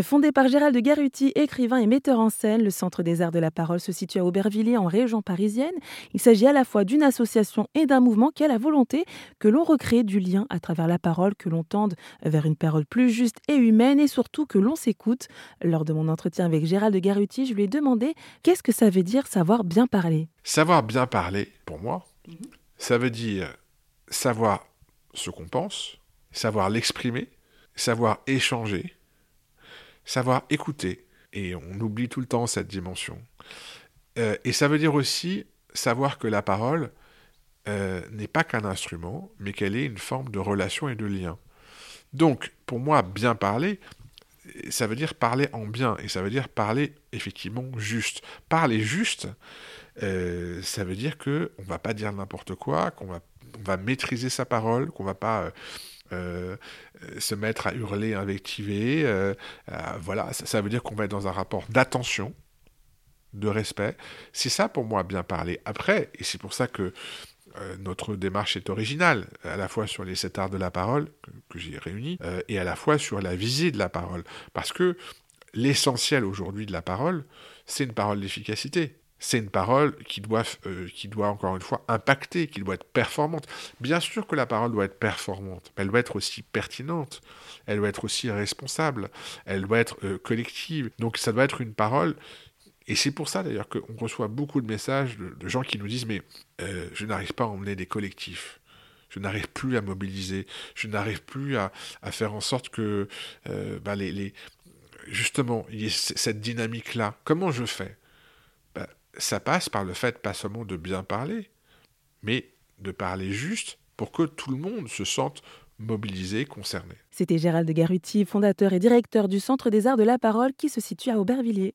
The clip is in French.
Fondé par Gérald de Garuti, écrivain et metteur en scène, le Centre des Arts de la Parole se situe à Aubervilliers en région parisienne. Il s'agit à la fois d'une association et d'un mouvement qui a la volonté que l'on recrée du lien à travers la parole, que l'on tende vers une parole plus juste et humaine et surtout que l'on s'écoute. Lors de mon entretien avec Gérald de Garuti, je lui ai demandé qu'est-ce que ça veut dire savoir bien parler? Savoir bien parler, pour moi, ça veut dire savoir ce qu'on pense, savoir l'exprimer, savoir échanger savoir écouter. Et on oublie tout le temps cette dimension. Euh, et ça veut dire aussi savoir que la parole euh, n'est pas qu'un instrument, mais qu'elle est une forme de relation et de lien. Donc, pour moi, bien parler, ça veut dire parler en bien, et ça veut dire parler effectivement juste. Parler juste, euh, ça veut dire que on va pas dire n'importe quoi, qu'on va, on va maîtriser sa parole, qu'on va pas euh, se mettre à hurler, invectiver. Euh, voilà, ça, veut dire qu'on va être dans un rapport d'attention, de respect. C'est ça pour moi bien parler. Après, et c'est pour ça que euh, notre démarche est originale, à la fois sur les sept arts de la parole que, j'ai réunis, et à la fois sur la visée de la parole. Parce que l'essentiel aujourd'hui de la parole, c'est une parole d'efficacité c'est une parole qui doit, euh, qui doit, encore une fois, impacter, qui doit être performante. Bien sûr que la parole doit être performante, mais elle doit être aussi pertinente, elle doit être aussi responsable, elle doit être euh, collective. Donc ça doit être une parole, et c'est pour ça d'ailleurs qu'on reçoit beaucoup de messages de, gens qui nous disent, mais euh, je n'arrive pas à emmener des collectifs. Je n'arrive plus à mobiliser, je n'arrive plus à, faire en sorte que les, justement, il y ait cette dynamique-là. Comment je fais? Ça passe par le fait pas seulement de bien parler, mais de parler juste pour que tout le monde se sente mobilisé, concerné. C'était Gérald Garuti, fondateur et directeur du Centre des Arts de la Parole qui se situe à Aubervilliers.